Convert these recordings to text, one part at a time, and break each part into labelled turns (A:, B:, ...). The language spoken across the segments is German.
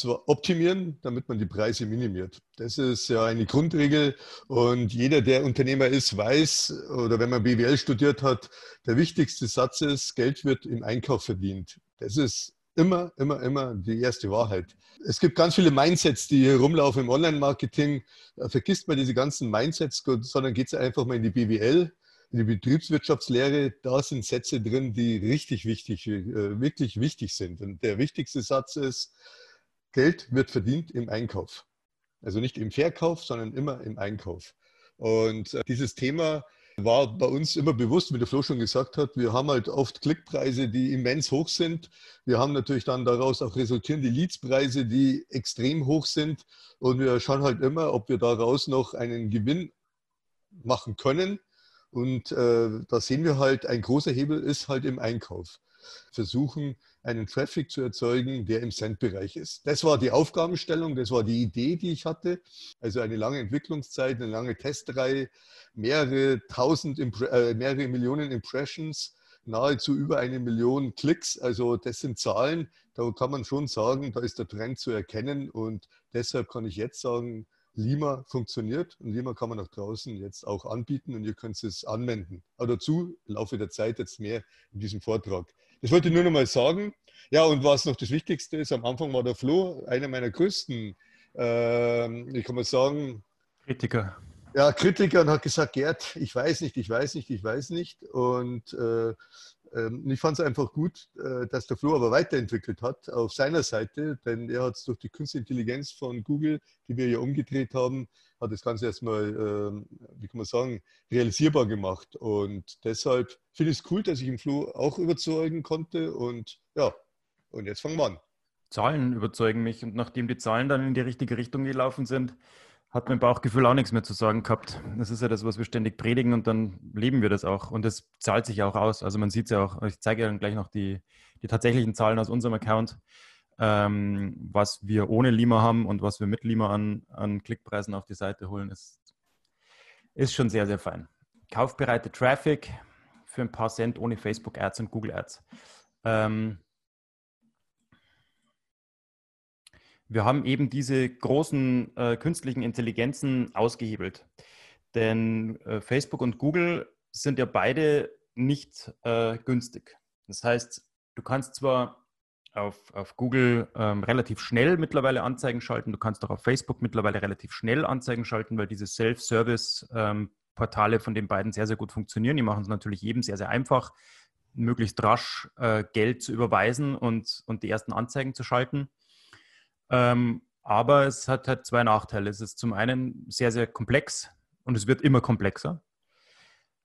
A: Zwar optimieren, damit man die Preise minimiert. Das ist ja eine Grundregel und jeder, der Unternehmer ist, weiß oder wenn man BWL studiert hat, der wichtigste Satz ist, Geld wird im Einkauf verdient. Das ist immer, immer, immer die erste Wahrheit. Es gibt ganz viele Mindsets, die hier rumlaufen im Online-Marketing. Da vergisst man diese ganzen Mindsets, sondern geht einfach mal in die BWL, in die Betriebswirtschaftslehre. Da sind Sätze drin, die richtig wichtig, äh, wirklich wichtig sind. Und der wichtigste Satz ist, Geld wird verdient im Einkauf. Also nicht im Verkauf, sondern immer im Einkauf. Und äh, dieses Thema war bei uns immer bewusst, wie der Flo schon gesagt hat. Wir haben halt oft Klickpreise, die immens hoch sind. Wir haben natürlich dann daraus auch resultierende Leadspreise, die extrem hoch sind. Und wir schauen halt immer, ob wir daraus noch einen Gewinn machen können. Und äh, da sehen wir halt, ein großer Hebel ist halt im Einkauf. Versuchen, einen Traffic zu erzeugen, der im Cent-Bereich ist. Das war die Aufgabenstellung, das war die Idee, die ich hatte. Also eine lange Entwicklungszeit, eine lange Testreihe, mehrere tausend, äh, mehrere Millionen Impressions, nahezu über eine Million Klicks. Also das sind Zahlen, da kann man schon sagen, da ist der Trend zu erkennen. Und deshalb kann ich jetzt sagen, Lima funktioniert und Lima kann man nach draußen jetzt auch anbieten und ihr könnt es anwenden. Aber dazu im Laufe der Zeit jetzt mehr in diesem Vortrag. Das wollte ich nur noch mal sagen. Ja, und was noch das Wichtigste ist, am Anfang war der Flo einer meiner größten, äh, ich kann mal sagen,
B: Kritiker.
A: Ja, Kritiker und hat gesagt, Gerd, ich weiß nicht, ich weiß nicht, ich weiß nicht. Und äh, ähm, ich fand es einfach gut, äh, dass der Flo aber weiterentwickelt hat auf seiner Seite, denn er hat es durch die Künstliche Intelligenz von Google, die wir ja umgedreht haben, hat das Ganze erstmal, ähm, wie kann man sagen, realisierbar gemacht. Und deshalb finde ich es cool, dass ich im Flo auch überzeugen konnte. Und ja, und jetzt fangen wir an.
B: Zahlen überzeugen mich. Und nachdem die Zahlen dann in die richtige Richtung gelaufen sind, hat mein Bauchgefühl auch nichts mehr zu sagen gehabt. Das ist ja das, was wir ständig predigen und dann leben wir das auch. Und das zahlt sich auch aus. Also man sieht es ja auch, ich zeige ja gleich noch die, die tatsächlichen Zahlen aus unserem Account, ähm, was wir ohne Lima haben und was wir mit Lima an, an Klickpreisen auf die Seite holen, ist, ist schon sehr, sehr fein. Kaufbereite Traffic für ein paar Cent ohne Facebook Ads und Google Ads. Ähm, wir haben eben diese großen äh, künstlichen Intelligenzen ausgehebelt. Denn äh, Facebook und Google sind ja beide nicht äh, günstig. Das heißt, du kannst zwar auf, auf Google ähm, relativ schnell mittlerweile Anzeigen schalten, du kannst auch auf Facebook mittlerweile relativ schnell Anzeigen schalten, weil diese Self-Service-Portale ähm, von den beiden sehr, sehr gut funktionieren. Die machen es natürlich jedem sehr, sehr einfach, möglichst rasch äh, Geld zu überweisen und, und die ersten Anzeigen zu schalten. Ähm, aber es hat halt zwei Nachteile. Es ist zum einen sehr, sehr komplex und es wird immer komplexer,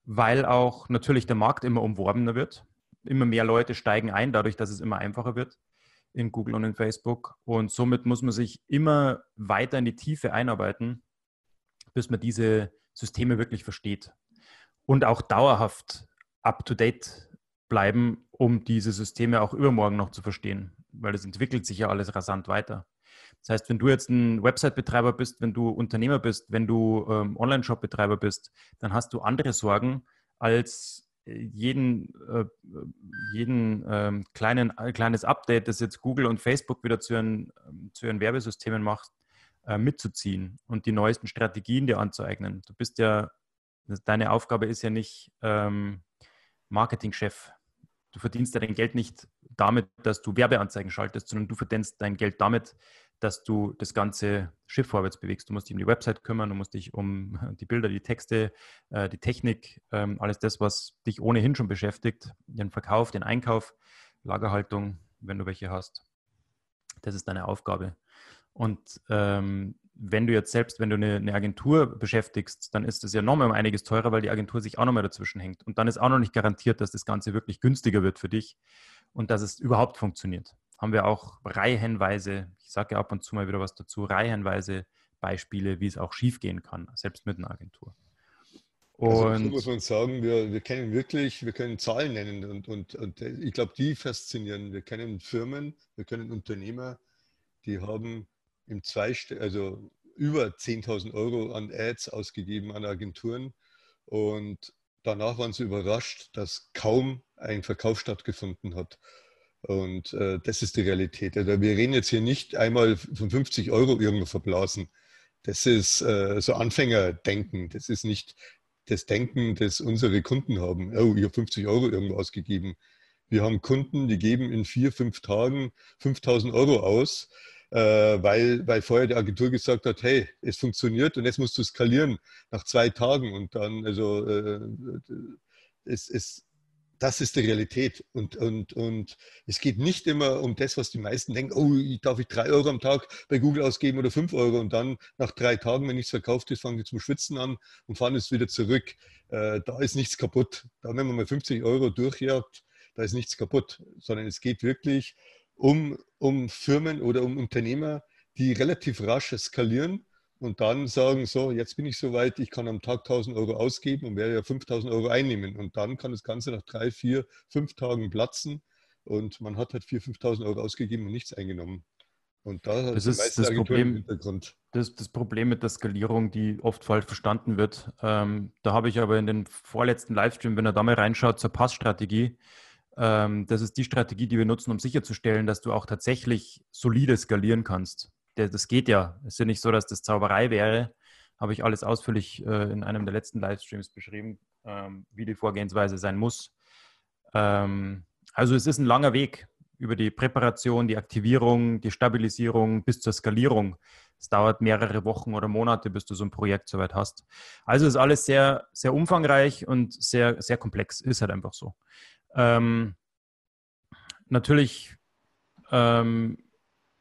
B: weil auch natürlich der Markt immer umworbener wird. Immer mehr Leute steigen ein, dadurch, dass es immer einfacher wird in Google und in Facebook. Und somit muss man sich immer weiter in die Tiefe einarbeiten, bis man diese Systeme wirklich versteht. Und auch dauerhaft up-to-date bleiben, um diese Systeme auch übermorgen noch zu verstehen, weil es entwickelt sich ja alles rasant weiter. Das heißt, wenn du jetzt ein Website-Betreiber bist, wenn du Unternehmer bist, wenn du ähm, Online-Shop-Betreiber bist, dann hast du andere Sorgen als äh, jeden, äh, jeden ähm, kleinen, äh, kleines Update, das jetzt Google und Facebook wieder zu ihren, ähm, zu ihren Werbesystemen macht, äh, mitzuziehen und die neuesten Strategien dir anzueignen. Du bist ja, deine Aufgabe ist ja nicht ähm, Marketingchef. Du verdienst ja dein Geld nicht damit, dass du Werbeanzeigen schaltest, sondern du verdienst dein Geld damit, dass du das ganze Schiff vorwärts bewegst. Du musst dich um die Website kümmern, du musst dich um die Bilder, die Texte, äh, die Technik, ähm, alles das, was dich ohnehin schon beschäftigt, den Verkauf, den Einkauf, Lagerhaltung, wenn du welche hast. Das ist deine Aufgabe. Und ähm, wenn du jetzt selbst, wenn du eine, eine Agentur beschäftigst, dann ist es ja nochmal um einiges teurer, weil die Agentur sich auch nochmal dazwischen hängt. Und dann ist auch noch nicht garantiert, dass das Ganze wirklich günstiger wird für dich und dass es überhaupt funktioniert. Haben wir auch reihenweise, ich sage ja ab und zu mal wieder was dazu, reihenweise Beispiele, wie es auch schiefgehen kann, selbst mit einer Agentur.
A: Und also, so muss man sagen, wir, wir kennen wirklich, wir können Zahlen nennen und, und, und ich glaube, die faszinieren. Wir kennen Firmen, wir können Unternehmer, die haben im Zweist also über 10.000 Euro an Ads ausgegeben an Agenturen und danach waren sie überrascht, dass kaum ein Verkauf stattgefunden hat. Und äh, das ist die Realität. Also wir reden jetzt hier nicht einmal von 50 Euro irgendwo verblasen. Das ist äh, so Anfängerdenken. Das ist nicht das Denken, das unsere Kunden haben. Oh, ich habe 50 Euro irgendwo ausgegeben. Wir haben Kunden, die geben in vier, fünf Tagen 5000 Euro aus, weil, weil vorher die Agentur gesagt hat, hey, es funktioniert und jetzt musst du skalieren nach zwei Tagen. Und dann, also, äh, es, es, das ist die Realität. Und, und, und es geht nicht immer um das, was die meisten denken, oh, darf ich drei Euro am Tag bei Google ausgeben oder fünf Euro und dann nach drei Tagen, wenn nichts verkauft ist, fangen die zum Schwitzen an und fahren es wieder zurück. Äh, da ist nichts kaputt. Da, wenn man mal 50 Euro durchjagt, da ist nichts kaputt, sondern es geht wirklich um, um Firmen oder um Unternehmer, die relativ rasch skalieren und dann sagen, so, jetzt bin ich soweit, ich kann am Tag 1000 Euro ausgeben und werde ja 5000 Euro einnehmen. Und dann kann das Ganze nach drei, vier, fünf Tagen platzen und man hat halt 4.000, 5.000 Euro ausgegeben und nichts eingenommen.
B: Und da das ist das Problem, Hintergrund. Das, das Problem mit der Skalierung, die oft falsch verstanden wird. Ähm, da habe ich aber in den vorletzten Livestream, wenn er da mal reinschaut, zur Passstrategie, das ist die Strategie, die wir nutzen, um sicherzustellen, dass du auch tatsächlich solide skalieren kannst das geht ja. Es ist ja nicht so, dass das Zauberei wäre. Habe ich alles ausführlich äh, in einem der letzten Livestreams beschrieben, ähm, wie die Vorgehensweise sein muss. Ähm, also es ist ein langer Weg über die Präparation, die Aktivierung, die Stabilisierung bis zur Skalierung. Es dauert mehrere Wochen oder Monate, bis du so ein Projekt soweit hast. Also ist alles sehr, sehr umfangreich und sehr, sehr komplex. Ist halt einfach so. Ähm, natürlich ähm,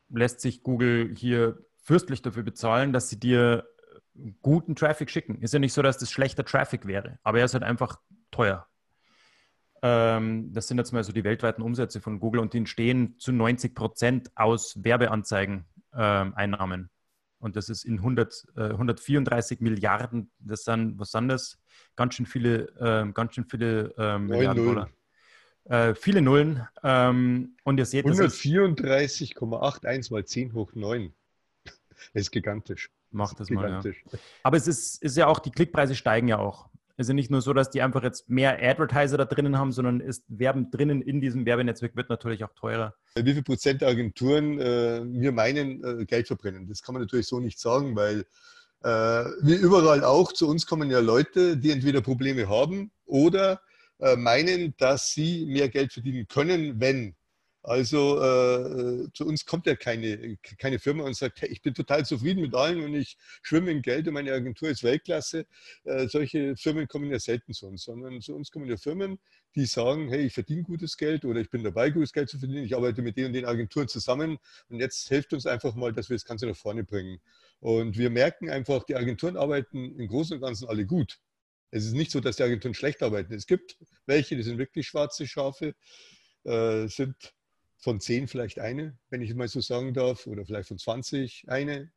B: lässt sich Google hier fürstlich dafür bezahlen, dass sie dir guten Traffic schicken. Ist ja nicht so, dass das schlechter Traffic wäre, aber er ist halt einfach teuer. Ähm, das sind jetzt mal so die weltweiten Umsätze von Google und die entstehen zu 90 Prozent aus Werbeanzeigen-Einnahmen. Ähm, und das ist in 100, äh, 134 Milliarden, das sind, was sind das? Ganz schön viele, äh, ganz schön viele äh, Milliarden Dollar. Äh, viele Nullen. Ähm, und ihr seht,
A: 134,81 mal 10 hoch 9. Das ist gigantisch.
B: Macht das, das mal, ja. Aber es ist, ist ja auch, die Klickpreise steigen ja auch. Es ist ja nicht nur so, dass die einfach jetzt mehr Advertiser da drinnen haben, sondern ist Werben drinnen in diesem Werbenetzwerk wird natürlich auch teurer.
A: Wie viel Prozent der Agenturen äh, wir meinen, äh, Geld verbrennen? Das kann man natürlich so nicht sagen, weil äh, wie überall auch, zu uns kommen ja Leute, die entweder Probleme haben oder äh, meinen, dass sie mehr Geld verdienen können, wenn. Also äh, zu uns kommt ja keine, keine Firma und sagt, hey, ich bin total zufrieden mit allen und ich schwimme in Geld und meine Agentur ist Weltklasse. Äh, solche Firmen kommen ja selten zu uns, sondern zu uns kommen ja Firmen, die sagen, hey, ich verdiene gutes Geld oder ich bin dabei, gutes Geld zu verdienen. Ich arbeite mit den und den Agenturen zusammen und jetzt hilft uns einfach mal, dass wir das Ganze nach vorne bringen. Und wir merken einfach, die Agenturen arbeiten im Großen und Ganzen alle gut. Es ist nicht so, dass die Agenturen schlecht arbeiten. Es gibt welche, die sind wirklich schwarze Schafe, äh, sind von zehn vielleicht eine, wenn ich mal so sagen darf, oder vielleicht von 20 eine.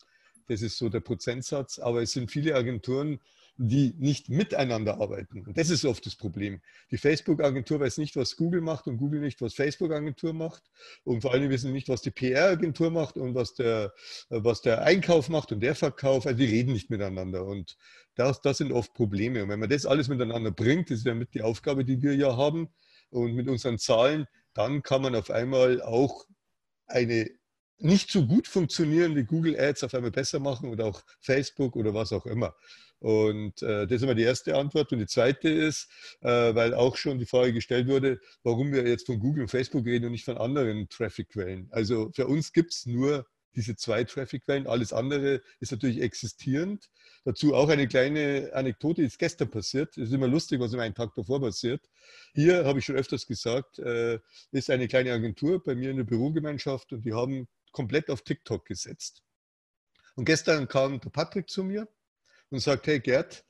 A: Das ist so der Prozentsatz. Aber es sind viele Agenturen, die nicht miteinander arbeiten. Und das ist oft das Problem. Die Facebook-Agentur weiß nicht, was Google macht und Google nicht, was Facebook-Agentur macht. Und vor allem wissen nicht, was die PR-Agentur macht und was der, was der Einkauf macht und der Verkauf. Also die reden nicht miteinander. Und das, das sind oft Probleme. Und wenn man das alles miteinander bringt, das ist ja mit die Aufgabe, die wir ja haben, und mit unseren Zahlen, dann kann man auf einmal auch eine nicht so gut funktionierende Google Ads auf einmal besser machen oder auch Facebook oder was auch immer. Und äh, das ist immer die erste Antwort. Und die zweite ist, äh, weil auch schon die Frage gestellt wurde, warum wir jetzt von Google und Facebook reden und nicht von anderen Traffic-Quellen. Also für uns gibt es nur diese zwei Traffic-Quellen. Alles andere ist natürlich existierend. Dazu auch eine kleine Anekdote, die ist gestern passiert. Es ist immer lustig, was immer einen Tag davor passiert. Hier, habe ich schon öfters gesagt, äh, ist eine kleine Agentur bei mir in der Bürogemeinschaft und die haben komplett auf TikTok gesetzt Und gestern kam der Patrick zu mir und sagt, hey Gerd,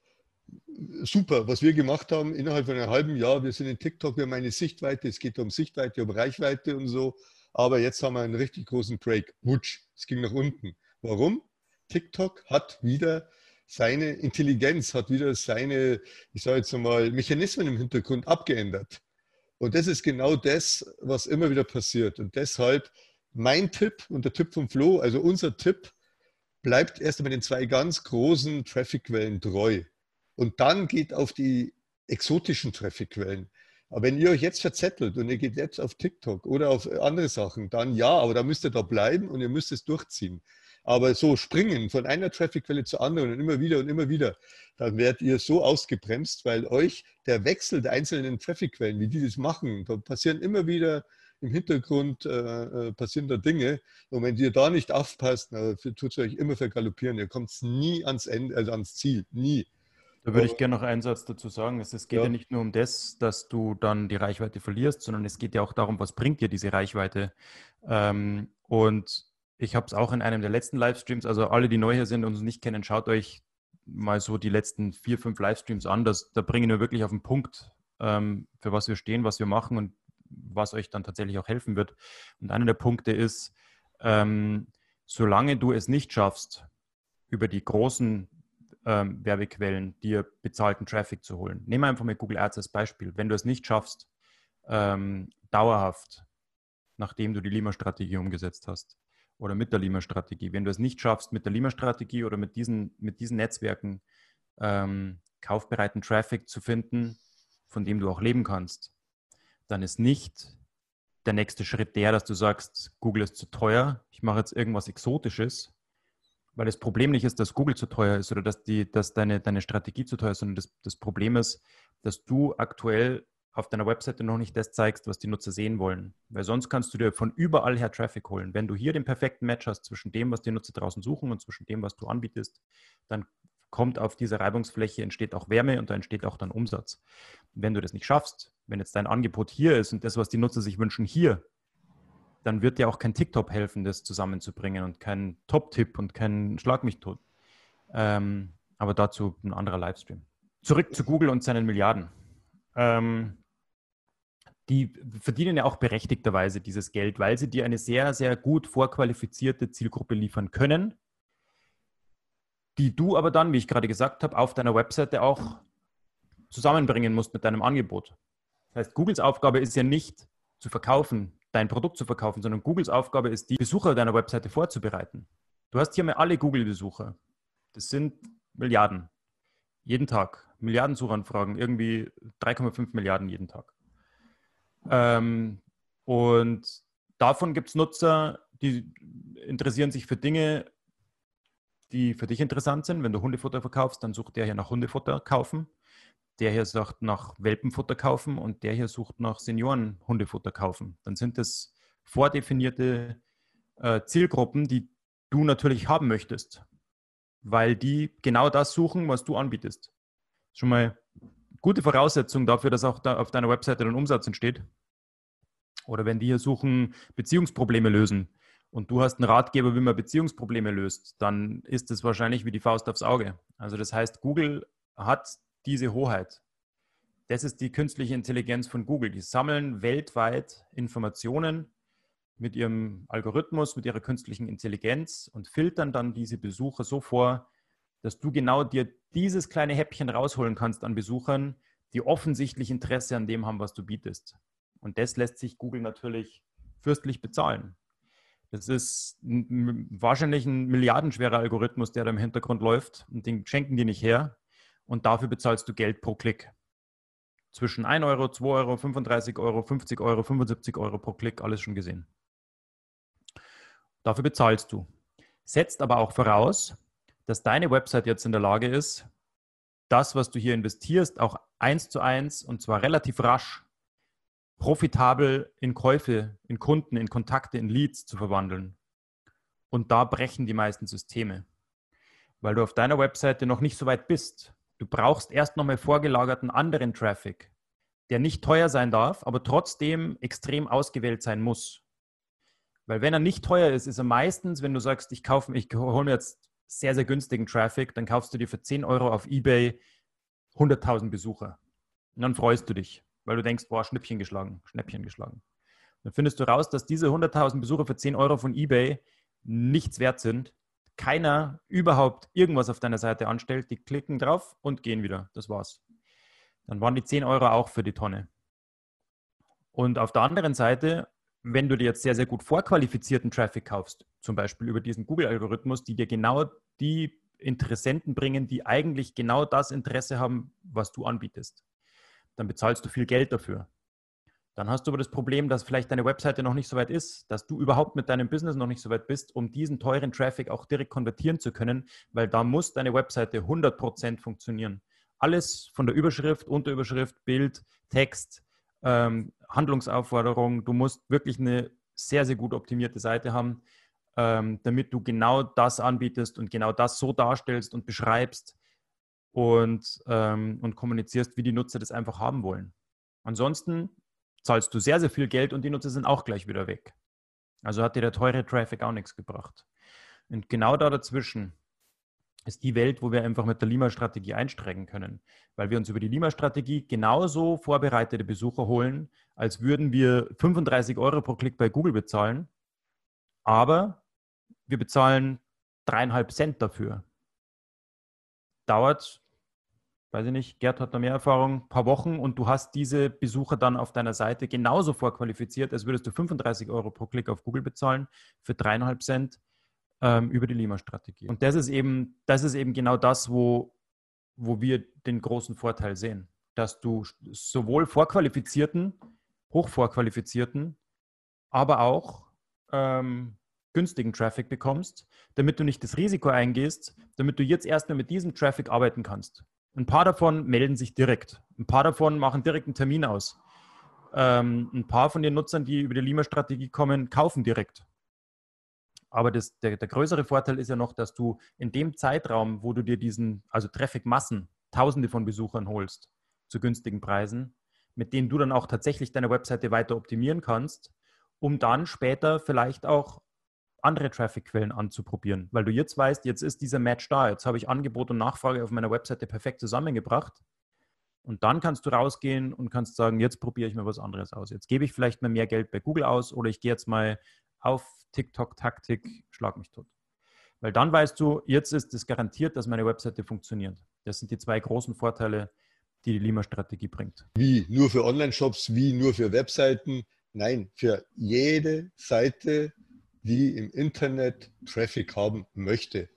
A: super, was wir gemacht haben innerhalb von einem halben Jahr. Wir sind in TikTok, wir haben eine Sichtweite, es geht um Sichtweite, um Reichweite und so. Aber jetzt haben wir einen richtig großen Break. Wutsch, es ging nach unten. Warum? TikTok hat wieder seine Intelligenz, hat wieder seine, ich sage jetzt mal, Mechanismen im Hintergrund abgeändert. Und das ist genau das, was immer wieder passiert. Und deshalb mein Tipp und der Tipp von Flo, also unser Tipp, bleibt erst einmal den zwei ganz großen Traffic-Quellen treu. Und dann geht auf die exotischen Traffic-Quellen. Aber wenn ihr euch jetzt verzettelt und ihr geht jetzt auf TikTok oder auf andere Sachen, dann ja, aber da müsst ihr da bleiben und ihr müsst es durchziehen. Aber so springen von einer Traffic-Quelle zur anderen und immer wieder und immer wieder, dann werdet ihr so ausgebremst, weil euch der Wechsel der einzelnen Traffic-Quellen, wie die das machen, da passieren immer wieder im Hintergrund äh, äh passieren da Dinge. Und wenn ihr da nicht aufpasst, tut es euch immer vergaloppieren. Ihr kommt nie ans Ende, also ans Ziel. Nie.
B: Da würde ich gerne noch einen Satz dazu sagen. Es geht ja. ja. nicht nur um das, dass du dann die Reichweite verlierst, sondern es geht ja auch darum, was bringt dir diese Reichweite. Ähm, und ich habe es auch in einem der letzten Livestreams, also alle, die neu hier sind und uns nicht kennen, schaut euch mal so die letzten vier, fünf Livestreams an. Das, da bringen wir wirklich auf den Punkt, ähm, für was wir stehen, was wir machen und was euch dann tatsächlich auch helfen wird. Und einer der Punkte ist, ähm, solange du es nicht schaffst, über die großen ähm, Werbequellen dir bezahlten Traffic zu holen. Nehmen wir einfach mal Google Ads als Beispiel. Wenn du es nicht schaffst, ähm, dauerhaft, nachdem du die Lima-Strategie umgesetzt hast, oder mit der Lima-Strategie. Wenn du es nicht schaffst, mit der Lima-Strategie oder mit diesen, mit diesen Netzwerken ähm, kaufbereiten Traffic zu finden, von dem du auch leben kannst, dann ist nicht der nächste Schritt der, dass du sagst, Google ist zu teuer, ich mache jetzt irgendwas Exotisches, weil das Problem nicht ist, dass Google zu teuer ist oder dass, die, dass deine, deine Strategie zu teuer ist, sondern das, das Problem ist, dass du aktuell auf deiner Webseite noch nicht das zeigst, was die Nutzer sehen wollen. Weil sonst kannst du dir von überall her Traffic holen. Wenn du hier den perfekten Match hast zwischen dem, was die Nutzer draußen suchen und zwischen dem, was du anbietest, dann kommt auf dieser Reibungsfläche, entsteht auch Wärme und da entsteht auch dann Umsatz. wenn du das nicht schaffst, wenn jetzt dein Angebot hier ist und das, was die Nutzer sich wünschen, hier, dann wird dir auch kein TikTok helfen, das zusammenzubringen und kein Top-Tipp und kein Schlag mich tot. Ähm, aber dazu ein anderer Livestream. Zurück zu Google und seinen Milliarden. Ähm, die verdienen ja auch berechtigterweise dieses Geld, weil sie dir eine sehr, sehr gut vorqualifizierte Zielgruppe liefern können, die du aber dann, wie ich gerade gesagt habe, auf deiner Webseite auch zusammenbringen musst mit deinem Angebot. Das heißt, Googles Aufgabe ist ja nicht zu verkaufen, dein Produkt zu verkaufen, sondern Googles Aufgabe ist, die Besucher deiner Webseite vorzubereiten. Du hast hier mal alle Google-Besucher. Das sind Milliarden. Jeden Tag. Milliarden Suchanfragen. Irgendwie 3,5 Milliarden jeden Tag. Ähm, und davon gibt es Nutzer, die interessieren sich für Dinge, die für dich interessant sind. Wenn du Hundefutter verkaufst, dann sucht der hier nach Hundefutter kaufen. Der hier sagt nach Welpenfutter kaufen und der hier sucht nach Senioren-Hundefutter kaufen. Dann sind das vordefinierte äh, Zielgruppen, die du natürlich haben möchtest, weil die genau das suchen, was du anbietest. Schon mal gute Voraussetzung dafür, dass auch da auf deiner Webseite ein Umsatz entsteht. Oder wenn die hier suchen, Beziehungsprobleme lösen und du hast einen Ratgeber, wie man Beziehungsprobleme löst, dann ist es wahrscheinlich wie die Faust aufs Auge. Also das heißt, Google hat diese Hoheit. Das ist die künstliche Intelligenz von Google. Die sammeln weltweit Informationen mit ihrem Algorithmus, mit ihrer künstlichen Intelligenz und filtern dann diese Besucher so vor, dass du genau dir dieses kleine Häppchen rausholen kannst an Besuchern, die offensichtlich Interesse an dem haben, was du bietest. Und das lässt sich Google natürlich fürstlich bezahlen. Das ist wahrscheinlich ein milliardenschwerer Algorithmus, der da im Hintergrund läuft und den schenken die nicht her. Und dafür bezahlst du Geld pro Klick. Zwischen 1 Euro, 2 Euro, 35 Euro, 50 Euro, 75 Euro pro Klick, alles schon gesehen. Dafür bezahlst du. Setzt aber auch voraus, dass deine Website jetzt in der Lage ist, das, was du hier investierst, auch eins zu eins und zwar relativ rasch profitabel in Käufe, in Kunden, in Kontakte, in Leads zu verwandeln. Und da brechen die meisten Systeme, weil du auf deiner Webseite noch nicht so weit bist. Du brauchst erst nochmal vorgelagerten anderen Traffic, der nicht teuer sein darf, aber trotzdem extrem ausgewählt sein muss. Weil wenn er nicht teuer ist, ist er meistens, wenn du sagst, ich kaufe, ich hole mir jetzt sehr, sehr günstigen Traffic, dann kaufst du dir für 10 Euro auf eBay 100.000 Besucher. Und dann freust du dich, weil du denkst, boah, Schnippchen geschlagen, Schnäppchen geschlagen. Dann findest du raus, dass diese 100.000 Besucher für 10 Euro von eBay nichts wert sind. Keiner überhaupt irgendwas auf deiner Seite anstellt. Die klicken drauf und gehen wieder. Das war's. Dann waren die 10 Euro auch für die Tonne. Und auf der anderen Seite, wenn du dir jetzt sehr, sehr gut vorqualifizierten Traffic kaufst, zum Beispiel über diesen Google-Algorithmus, die dir genau die Interessenten bringen, die eigentlich genau das Interesse haben, was du anbietest, dann bezahlst du viel Geld dafür. Dann hast du aber das Problem, dass vielleicht deine Webseite noch nicht so weit ist, dass du überhaupt mit deinem Business noch nicht so weit bist, um diesen teuren Traffic auch direkt konvertieren zu können, weil da muss deine Webseite 100% funktionieren. Alles von der Überschrift, Unterüberschrift, Bild, Text, ähm, Handlungsaufforderung. Du musst wirklich eine sehr, sehr gut optimierte Seite haben, ähm, damit du genau das anbietest und genau das so darstellst und beschreibst und, ähm, und kommunizierst, wie die Nutzer das einfach haben wollen. Ansonsten zahlst du sehr, sehr viel Geld und die Nutzer sind auch gleich wieder weg. Also hat dir der teure Traffic auch nichts gebracht. Und genau da dazwischen ist die Welt, wo wir einfach mit der Lima-Strategie einsteigen können, weil wir uns über die Lima-Strategie genauso vorbereitete Besucher holen, als würden wir 35 Euro pro Klick bei Google bezahlen, aber wir bezahlen dreieinhalb Cent dafür. Dauert weiß ich nicht, Gerd hat da mehr Erfahrung, ein paar Wochen und du hast diese Besucher dann auf deiner Seite genauso vorqualifiziert, als würdest du 35 Euro pro Klick auf Google bezahlen für dreieinhalb Cent ähm, über die Lima-Strategie. Und das ist eben, das ist eben genau das, wo, wo wir den großen Vorteil sehen, dass du sowohl vorqualifizierten, hochvorqualifizierten, aber auch ähm, günstigen Traffic bekommst, damit du nicht das Risiko eingehst, damit du jetzt erstmal mit diesem Traffic arbeiten kannst. Ein paar davon melden sich direkt. Ein paar davon machen direkt einen Termin aus. Ähm, ein paar von den Nutzern, die über die Lima-Strategie kommen, kaufen direkt. Aber das, der, der, größere Vorteil ist ja noch, dass du in dem Zeitraum, wo du dir diesen, also Traffic-Massen, Tausende von Besuchern holst, zu günstigen Preisen, mit denen du dann auch tatsächlich deine Webseite weiter optimieren kannst, um dann später vielleicht auch andere Traffic-Quellen anzuprobieren, weil du jetzt weißt, jetzt ist dieser Match da, jetzt habe ich Angebot und Nachfrage auf meiner Webseite perfekt zusammengebracht. Und dann kannst du rausgehen und kannst sagen, jetzt probiere ich mir was anderes aus. Jetzt gebe ich vielleicht mal mehr Geld bei Google aus oder ich gehe jetzt mal auf TikTok-Taktik, schlag mich tot. Weil dann weißt du, jetzt ist es garantiert, dass meine Webseite funktioniert. Das sind die zwei großen Vorteile, die die Lima-Strategie bringt.
A: Wie nur für Online-Shops, wie nur für Webseiten. Nein, für jede Seite die im Internet Traffic haben möchte.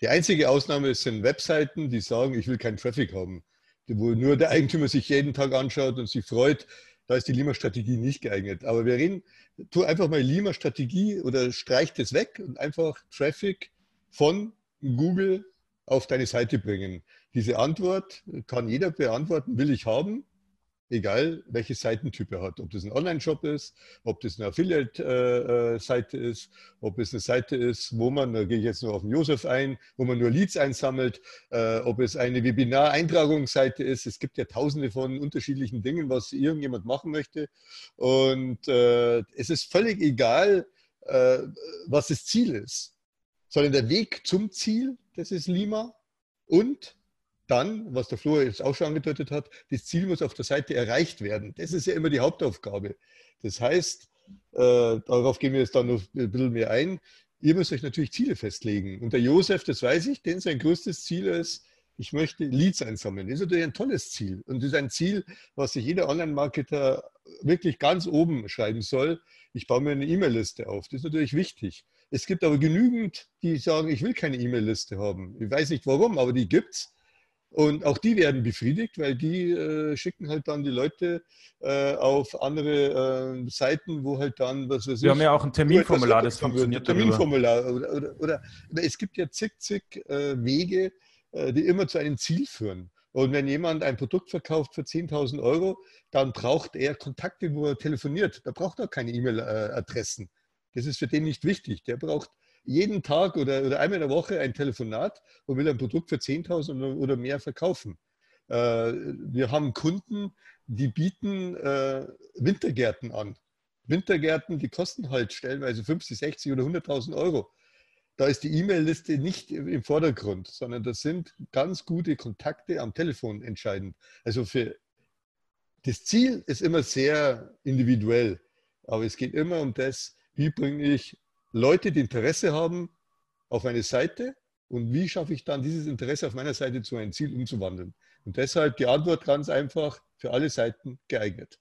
A: Die einzige Ausnahme sind Webseiten, die sagen, ich will keinen Traffic haben, wo nur der Eigentümer sich jeden Tag anschaut und sich freut. Da ist die Lima-Strategie nicht geeignet. Aber wir reden, tu einfach mal Lima-Strategie oder streich das weg und einfach Traffic von Google auf deine Seite bringen. Diese Antwort kann jeder beantworten, will ich haben egal welche Seitentyp er hat. Ob das ein Online-Shop ist, ob das eine Affiliate-Seite ist, ob es eine Seite ist, wo man, da gehe ich jetzt nur auf den Josef ein, wo man nur Leads einsammelt, äh, ob es eine Webinar-Eintragungsseite ist. Es gibt ja tausende von unterschiedlichen Dingen, was irgendjemand machen möchte. Und äh, es ist völlig egal, äh, was das Ziel ist, sondern der Weg zum Ziel, das ist Lima. Und dann, was der Flo jetzt auch schon angedeutet hat, das Ziel muss auf der Seite erreicht werden. Das ist ja immer die Hauptaufgabe. Das heißt, äh, darauf gehen wir jetzt dann noch ein bisschen mehr ein. Ihr müsst euch natürlich Ziele festlegen. Und der Josef, das weiß ich, denn sein größtes Ziel ist, ich möchte Leads einsammeln. Das ist natürlich ein tolles Ziel. Und das ist ein Ziel, was sich jeder Online-Marketer wirklich ganz oben schreiben soll. Ich baue mir eine E-Mail-Liste auf. Das ist natürlich wichtig. Es gibt aber genügend, die sagen, ich will keine E-Mail-Liste haben. Ich weiß nicht warum, aber die gibt es. Und auch die werden befriedigt, weil die äh, schicken halt dann die Leute äh, auf andere äh, Seiten, wo halt dann, was
B: weiß Wir ich. haben ja auch ein Terminformular, das funktioniert.
A: Ein Terminformular. Oder, oder, oder, es gibt ja zig, zig äh, Wege, äh, die immer zu einem Ziel führen. Und wenn jemand ein Produkt verkauft für 10.000 Euro, dann braucht er Kontakte, wo er telefoniert. Da braucht er keine E-Mail-Adressen. Das ist für den nicht wichtig. Der braucht jeden Tag oder, oder einmal in der Woche ein Telefonat und will ein Produkt für 10.000 oder mehr verkaufen. Äh, wir haben Kunden, die bieten äh, Wintergärten an. Wintergärten, die kosten halt stellenweise 50, 60 oder 100.000 Euro. da ist die E-Mail-Liste nicht im Vordergrund, sondern das sind ganz gute Kontakte am Telefon entscheidend. Also für das Ziel ist immer sehr individuell, aber es geht immer um das, wie bringe ich Leute, die Interesse haben, auf eine Seite und wie schaffe ich dann dieses Interesse auf meiner Seite zu einem Ziel umzuwandeln. Und deshalb die Antwort ganz einfach für alle Seiten geeignet.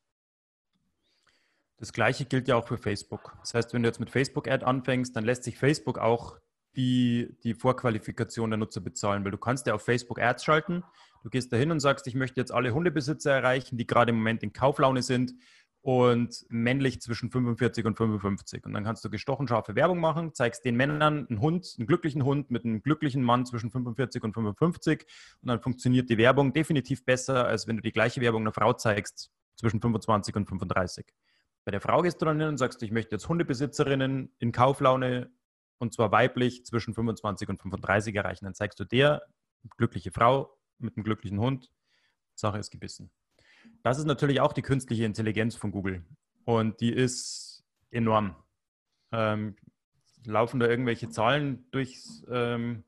B: Das gleiche gilt ja auch für Facebook. Das heißt, wenn du jetzt mit Facebook-Ad anfängst, dann lässt sich Facebook auch die, die Vorqualifikation der Nutzer bezahlen, weil du kannst ja auf Facebook Ads schalten. Du gehst da hin und sagst, ich möchte jetzt alle Hundebesitzer erreichen, die gerade im Moment in Kauflaune sind und männlich zwischen 45 und 55. Und dann kannst du gestochen scharfe Werbung machen, zeigst den Männern einen Hund, einen glücklichen Hund mit einem glücklichen Mann zwischen 45 und 55 und dann funktioniert die Werbung definitiv besser, als wenn du die gleiche Werbung einer Frau zeigst zwischen 25 und 35. Bei der Frau gehst du dann hin und sagst, ich möchte jetzt Hundebesitzerinnen in Kauflaune und zwar weiblich zwischen 25 und 35 erreichen. Dann zeigst du der glückliche Frau mit einem glücklichen Hund. Sache ist gebissen. Das ist natürlich auch die künstliche Intelligenz von Google und die ist enorm. Ähm, laufen da irgendwelche Zahlen durchs, ähm,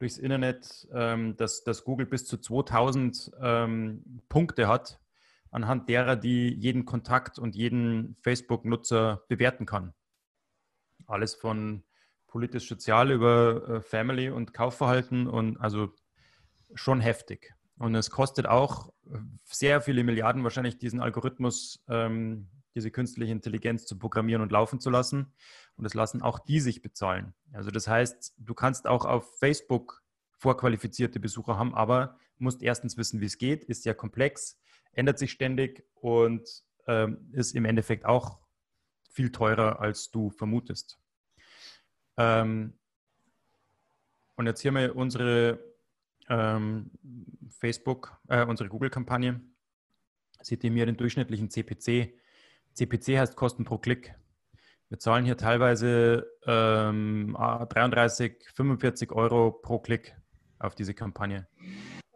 B: durchs Internet, ähm, dass, dass Google bis zu 2000 ähm, Punkte hat, anhand derer die jeden Kontakt und jeden Facebook-Nutzer bewerten kann. Alles von politisch-sozial über äh, Family und Kaufverhalten und also schon heftig. Und es kostet auch sehr viele Milliarden wahrscheinlich, diesen Algorithmus, ähm, diese künstliche Intelligenz zu programmieren und laufen zu lassen. Und das lassen auch die sich bezahlen. Also das heißt, du kannst auch auf Facebook vorqualifizierte Besucher haben, aber musst erstens wissen, wie es geht, ist sehr komplex, ändert sich ständig und ähm, ist im Endeffekt auch viel teurer, als du vermutest. Ähm, und jetzt hier mal unsere ähm, Facebook, äh, unsere Google-Kampagne. Seht ihr mir den durchschnittlichen CPC. CPC heißt Kosten pro Klick. Wir zahlen hier teilweise ähm, 33, 45 Euro pro Klick auf diese Kampagne.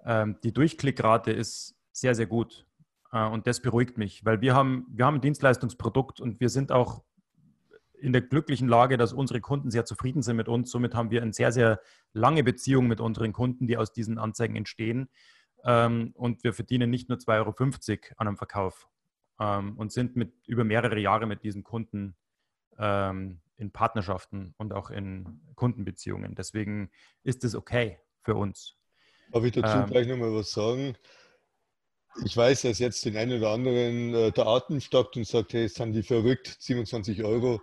B: Ähm, die Durchklickrate ist sehr, sehr gut. Äh, und das beruhigt mich, weil wir haben, wir haben ein Dienstleistungsprodukt und wir sind auch in der glücklichen Lage, dass unsere Kunden sehr zufrieden sind mit uns. Somit haben wir eine sehr, sehr lange Beziehung mit unseren Kunden, die aus diesen Anzeigen entstehen. Ähm, und wir verdienen nicht nur 2,50 Euro an einem Verkauf ähm, und sind mit über mehrere Jahre mit diesen Kunden ähm, in Partnerschaften und auch in Kundenbeziehungen. Deswegen ist es okay für uns.
A: Darf ich dazu ähm, gleich nochmal was sagen? Ich weiß, dass jetzt den einen oder anderen äh, der Atem stockt und sagt, hey, sind die verrückt, 27 Euro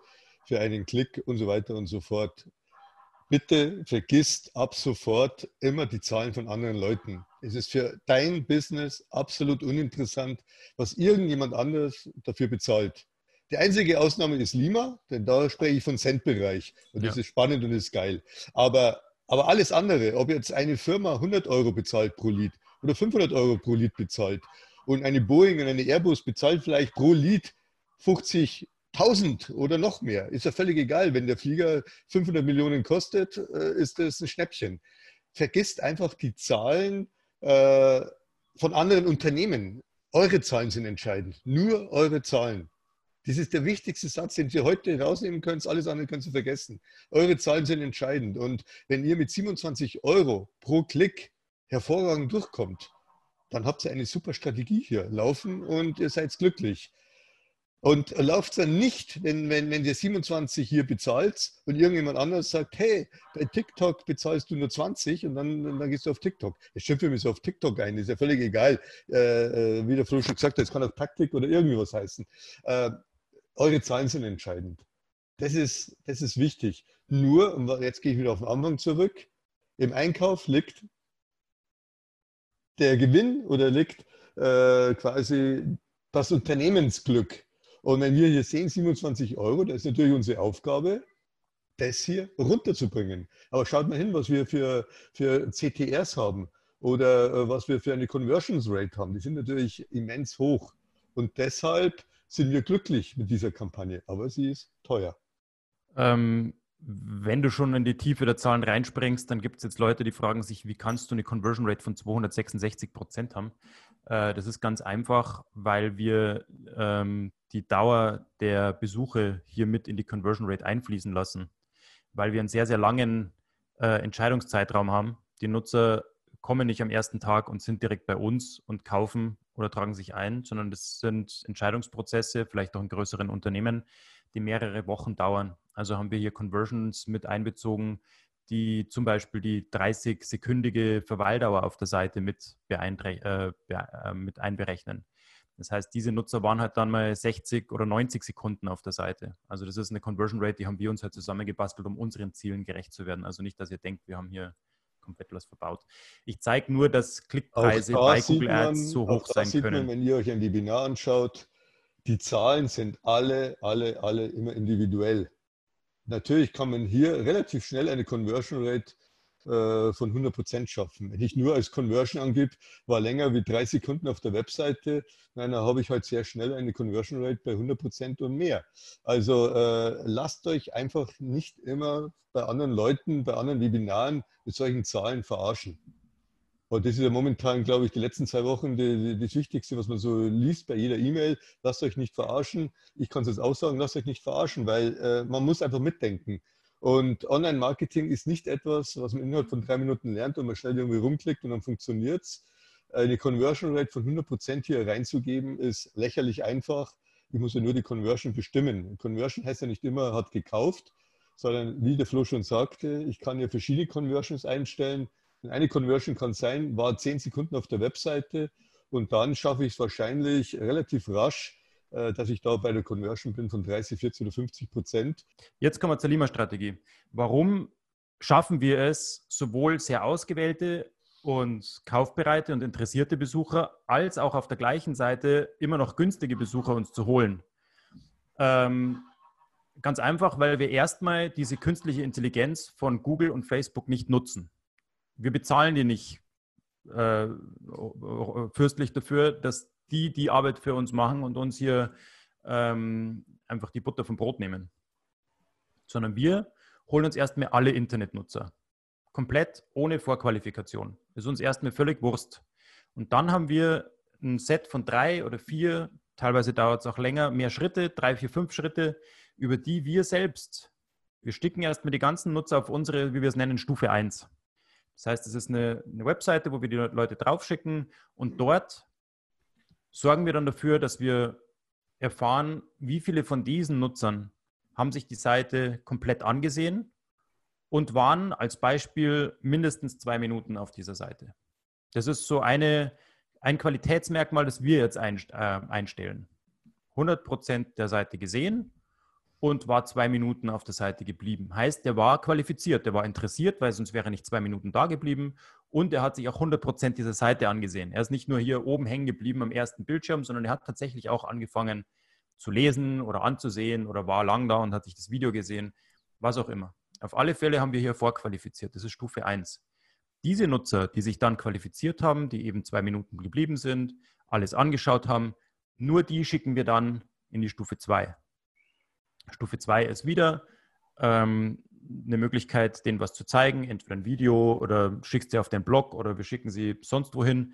A: für einen Klick und so weiter und so fort. Bitte vergisst ab sofort immer die Zahlen von anderen Leuten. Es ist für dein Business absolut uninteressant, was irgendjemand anders dafür bezahlt. Die einzige Ausnahme ist Lima, denn da spreche ich von Centbereich und das ja. ist spannend und ist geil. Aber, aber alles andere, ob jetzt eine Firma 100 Euro bezahlt pro Lied oder 500 Euro pro Lied bezahlt und eine Boeing und eine Airbus bezahlt vielleicht pro Lied 50 1000 oder noch mehr. Ist ja völlig egal. Wenn der Flieger 500 Millionen kostet, äh, ist das ein Schnäppchen. Vergisst einfach die Zahlen äh, von anderen Unternehmen. Eure Zahlen sind entscheidend. Nur eure Zahlen. Das ist der wichtigste Satz, den ihr heute rausnehmen könnt. Alles andere könnt ihr vergessen. Eure Zahlen sind entscheidend. Und wenn ihr mit 27 Euro pro Klick hervorragend durchkommt, dann habt ihr eine super Strategie hier laufen und ihr seid glücklich. Und läuft dann nicht, wenn, wenn, wenn ihr 27 hier bezahlt und irgendjemand anderes sagt, hey, bei TikTok bezahlst du nur 20 und dann, dann gehst du auf TikTok. Ich schimpfe mich so auf TikTok ein, ist ja völlig egal, äh, äh wie der Flo gesagt hat, es kann auch Taktik oder irgendwie was heißen. Äh, eure Zahlen sind entscheidend. Das ist, das ist wichtig. Nur, und jetzt gehe ich wieder auf den Anfang zurück, im Einkauf liegt der Gewinn oder liegt äh, quasi das Unternehmensglück. Und wenn wir hier sehen, 27 Euro, das ist natürlich unsere Aufgabe, das hier runterzubringen. Aber schaut mal hin, was wir für, für CTRs haben oder äh, was wir für eine Conversions Rate haben. Die sind natürlich immens hoch. Und deshalb sind wir glücklich mit dieser Kampagne. Aber sie ist teuer.
B: Ähm, wenn du schon in die Tiefe der Zahlen reinspringst, dann gibt es jetzt Leute, die fragen sich, wie kannst du eine Conversion Rate von 266 Prozent haben? Äh, das ist ganz einfach, weil wir ähm, die Dauer der Besuche hier mit in die Conversion Rate einfließen lassen. weil wir einen sehr, sehr langen äh, Entscheidungszeitraum haben. Die Nutzer kommen nicht am ersten Tag und sind direkt bei uns und kaufen oder tragen sich ein, sondern das sind Entscheidungsprozesse, vielleicht auch in größeren Unternehmen, die mehrere Wochen dauern. Also haben wir hier Conversions mit einbezogen, die zum Beispiel die 30-sekündige Verweildauer auf der Seite mit, äh, äh, mit einberechnen. Das heißt, diese Nutzer waren halt dann mal 60 oder 90 Sekunden auf der Seite. Also das ist eine Conversion Rate, die haben wir uns halt zusammengebastelt, um unseren Zielen gerecht zu werden. Also nicht, dass ihr denkt, wir haben hier komplett was verbaut. Ich zeige nur, dass Klickpreise bei Google man, Ads so hoch sein können.
A: Man, wenn ihr euch ein Webinar anschaut, die Zahlen sind alle, alle, alle immer individuell. Natürlich kann man hier relativ schnell eine Conversion Rate äh, von 100 Prozent schaffen. Wenn ich nur als Conversion angebe, war länger wie drei Sekunden auf der Webseite, dann habe ich halt sehr schnell eine Conversion Rate bei 100 Prozent und mehr. Also äh, lasst euch einfach nicht immer bei anderen Leuten, bei anderen Webinaren mit solchen Zahlen verarschen. Und das ist ja momentan, glaube ich, die letzten zwei Wochen die, die, das Wichtigste, was man so liest bei jeder E-Mail. Lasst euch nicht verarschen. Ich kann es jetzt auch sagen, lasst euch nicht verarschen, weil äh, man muss einfach mitdenken. Und Online-Marketing ist nicht etwas, was man innerhalb von drei Minuten lernt und man schnell irgendwie rumklickt und dann funktioniert es. Eine Conversion Rate von 100% hier reinzugeben, ist lächerlich einfach. Ich muss ja nur die Conversion bestimmen. Conversion heißt ja nicht immer, hat gekauft, sondern wie der Flo schon sagte, ich kann ja verschiedene Conversions einstellen. Eine Conversion kann sein, war zehn Sekunden auf der Webseite und dann schaffe ich es wahrscheinlich relativ rasch, äh, dass ich da bei der Conversion bin von 30, 40 oder 50 Prozent.
B: Jetzt kommen wir zur Lima-Strategie. Warum schaffen wir es, sowohl sehr ausgewählte und kaufbereite und interessierte Besucher als auch auf der gleichen Seite immer noch günstige Besucher uns zu holen? Ähm, ganz einfach, weil wir erstmal diese künstliche Intelligenz von Google und Facebook nicht nutzen. Wir bezahlen die nicht äh, fürstlich dafür, dass die die Arbeit für uns machen und uns hier ähm, einfach die Butter vom Brot nehmen. Sondern wir holen uns erstmal alle Internetnutzer. Komplett ohne Vorqualifikation. Ist uns erstmal völlig Wurst. Und dann haben wir ein Set von drei oder vier, teilweise dauert es auch länger, mehr Schritte, drei, vier, fünf Schritte, über die wir selbst, wir sticken erstmal die ganzen Nutzer auf unsere, wie wir es nennen, Stufe 1. Das heißt, es ist eine, eine Webseite, wo wir die Leute draufschicken und dort sorgen wir dann dafür, dass wir erfahren, wie viele von diesen Nutzern haben sich die Seite komplett angesehen und waren als Beispiel mindestens zwei Minuten auf dieser Seite. Das ist so eine, ein Qualitätsmerkmal, das wir jetzt äh, einstellen. 100 Prozent der Seite gesehen und war zwei Minuten auf der Seite geblieben. Heißt, der war qualifiziert, der war interessiert, weil sonst wäre er nicht zwei Minuten da geblieben und er hat sich auch 100 Prozent dieser Seite angesehen. Er ist nicht nur hier oben hängen geblieben am ersten Bildschirm, sondern er hat tatsächlich auch angefangen zu lesen oder anzusehen oder war lang da und hat sich das Video gesehen, was auch immer. Auf alle Fälle haben wir hier vorqualifiziert. Das ist Stufe 1. Diese Nutzer, die sich dann qualifiziert haben, die eben zwei Minuten geblieben sind, alles angeschaut haben, nur die schicken wir dann in die Stufe 2. Stufe 2 ist wieder ähm, eine Möglichkeit, denen was zu zeigen, entweder ein Video oder schickst sie auf den Blog oder wir schicken sie sonst wohin,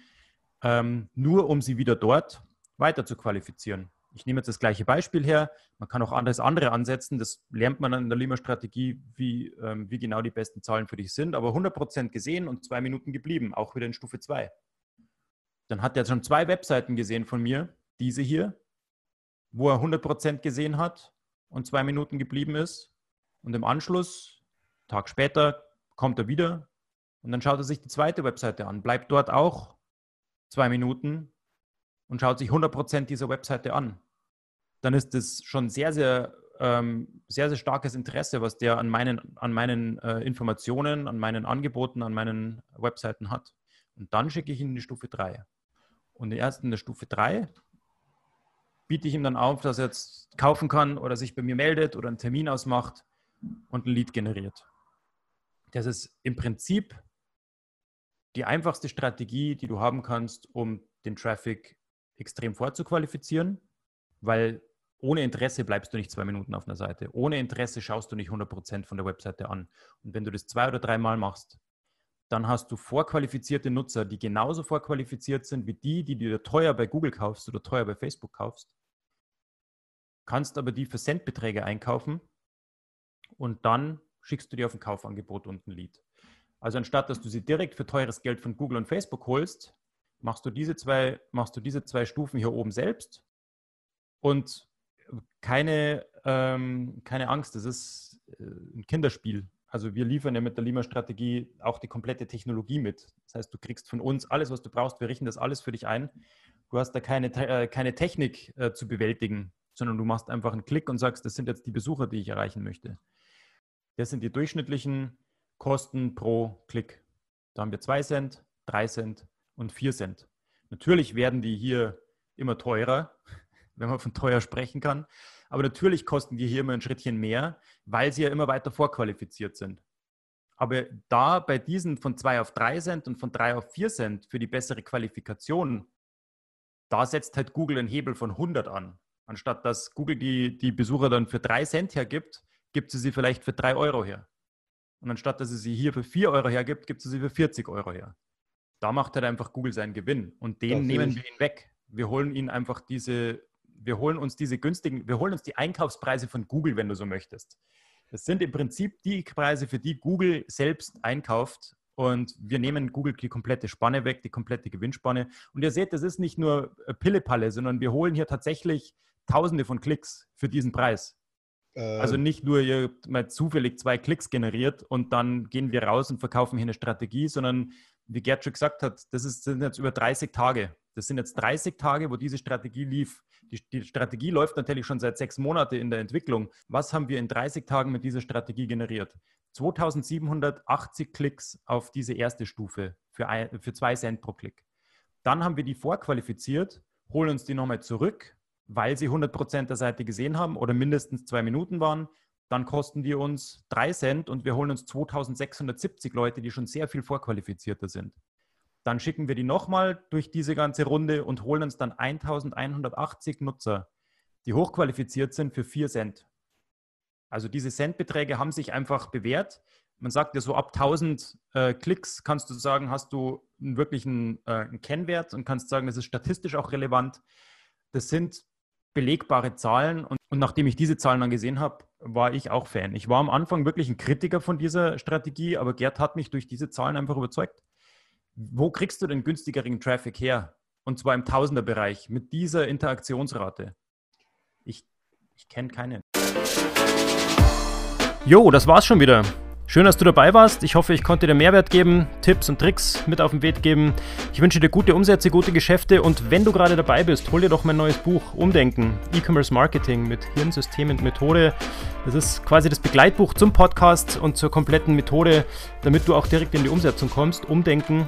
B: ähm, nur um sie wieder dort weiter zu qualifizieren. Ich nehme jetzt das gleiche Beispiel her. Man kann auch anderes andere ansetzen. Das lernt man in der Lima-Strategie, wie, ähm, wie genau die besten Zahlen für dich sind. Aber 100% gesehen und zwei Minuten geblieben, auch wieder in Stufe 2. Dann hat er schon zwei Webseiten gesehen von mir, diese hier, wo er 100% gesehen hat und zwei Minuten geblieben ist. Und im Anschluss, Tag später, kommt er wieder und dann schaut er sich die zweite Webseite an, bleibt dort auch zwei Minuten und schaut sich 100% dieser Webseite an. Dann ist das schon sehr, sehr, ähm, sehr, sehr starkes Interesse, was der an meinen, an meinen äh, Informationen, an meinen Angeboten, an meinen Webseiten hat. Und dann schicke ich ihn in die Stufe 3. Und erst in der Stufe 3 biete ich ihm dann auf, dass er jetzt kaufen kann oder sich bei mir meldet oder einen Termin ausmacht und ein Lead generiert. Das ist im Prinzip die einfachste Strategie, die du haben kannst, um den Traffic extrem vorzuqualifizieren, weil ohne Interesse bleibst du nicht zwei Minuten auf einer Seite. Ohne Interesse schaust du nicht 100% von der Webseite an. Und wenn du das zwei oder dreimal machst, dann hast du vorqualifizierte Nutzer, die genauso vorqualifiziert sind wie die, die du teuer bei Google kaufst oder teuer bei Facebook kaufst. Kannst aber die für Centbeträge einkaufen und dann schickst du dir auf ein Kaufangebot und ein Lead. Also anstatt dass du sie direkt für teures Geld von Google und Facebook holst, machst du diese zwei, machst du diese zwei Stufen hier oben selbst und keine, ähm, keine Angst, das ist äh, ein Kinderspiel. Also wir liefern ja mit der Lima-Strategie auch die komplette Technologie mit. Das heißt, du kriegst von uns alles, was du brauchst. Wir richten das alles für dich ein. Du hast da keine, äh, keine Technik äh, zu bewältigen, sondern du machst einfach einen Klick und sagst, das sind jetzt die Besucher, die ich erreichen möchte. Das sind die durchschnittlichen Kosten pro Klick. Da haben wir 2 Cent, 3 Cent und 4 Cent. Natürlich werden die hier immer teurer, wenn man von teuer sprechen kann. Aber natürlich kosten die hier immer ein Schrittchen mehr, weil sie ja immer weiter vorqualifiziert sind. Aber da bei diesen von 2 auf 3 Cent und von 3 auf 4 Cent für die bessere Qualifikation, da setzt halt Google einen Hebel von 100 an. Anstatt dass Google die, die Besucher dann für 3 Cent hergibt, gibt sie sie vielleicht für 3 Euro her. Und anstatt dass sie sie hier für 4 Euro hergibt, gibt sie sie für 40 Euro her. Da macht halt einfach Google seinen Gewinn. Und den nehmen wir ihn weg. Wir holen ihn einfach diese wir holen uns diese günstigen, wir holen uns die Einkaufspreise von Google, wenn du so möchtest. Das sind im Prinzip die Preise, für die Google selbst einkauft. Und wir nehmen Google die komplette Spanne weg, die komplette Gewinnspanne. Und ihr seht, das ist nicht nur Pillepalle, sondern wir holen hier tatsächlich Tausende von Klicks für diesen Preis. Ähm. Also nicht nur ihr mal zufällig zwei Klicks generiert und dann gehen wir raus und verkaufen hier eine Strategie, sondern wie Gerd schon gesagt hat, das ist, sind jetzt über 30 Tage. Das sind jetzt 30 Tage, wo diese Strategie lief. Die, die, Strategie läuft natürlich schon seit sechs Monaten in der Entwicklung. Was haben wir in 30 Tagen mit dieser Strategie generiert? 2780 Klicks auf diese erste Stufe für, ein, für zwei Cent pro Klick. Dann haben wir die vorqualifiziert, holen uns die nochmal zurück, weil sie 100% der Seite gesehen haben oder mindestens zwei Minuten waren. Dann kosten die uns drei Cent und wir holen uns 2670 Leute, die schon sehr viel vorqualifizierter sind. Dann schicken wir die nochmal durch diese ganze Runde und holen uns dann 1180 Nutzer, die hochqualifiziert sind für 4 Cent. Also diese Centbeträge haben sich einfach bewährt. Man sagt ja so ab 1000 äh, Klicks kannst du sagen, hast du einen wirklichen äh, einen Kennwert und kannst sagen, das ist statistisch auch relevant. Das sind belegbare Zahlen und, und nachdem ich diese Zahlen dann gesehen habe, war ich auch Fan. Ich war am Anfang wirklich ein Kritiker von dieser Strategie, aber Gerd hat mich durch diese Zahlen einfach überzeugt wo kriegst du den günstigeren Traffic her? Und zwar im Tausenderbereich mit dieser Interaktionsrate. Ich, ich kenne keine. Jo, das war's schon wieder. Schön, dass du dabei warst. Ich hoffe, ich konnte dir Mehrwert geben, Tipps und Tricks mit auf den Weg geben. Ich wünsche dir gute Umsätze, gute Geschäfte und wenn du gerade dabei bist, hol dir doch mein neues Buch Umdenken, E-Commerce Marketing mit Hirnsystem und Methode. Das ist quasi das Begleitbuch zum Podcast und zur kompletten Methode, damit du auch direkt in die Umsetzung kommst. Umdenken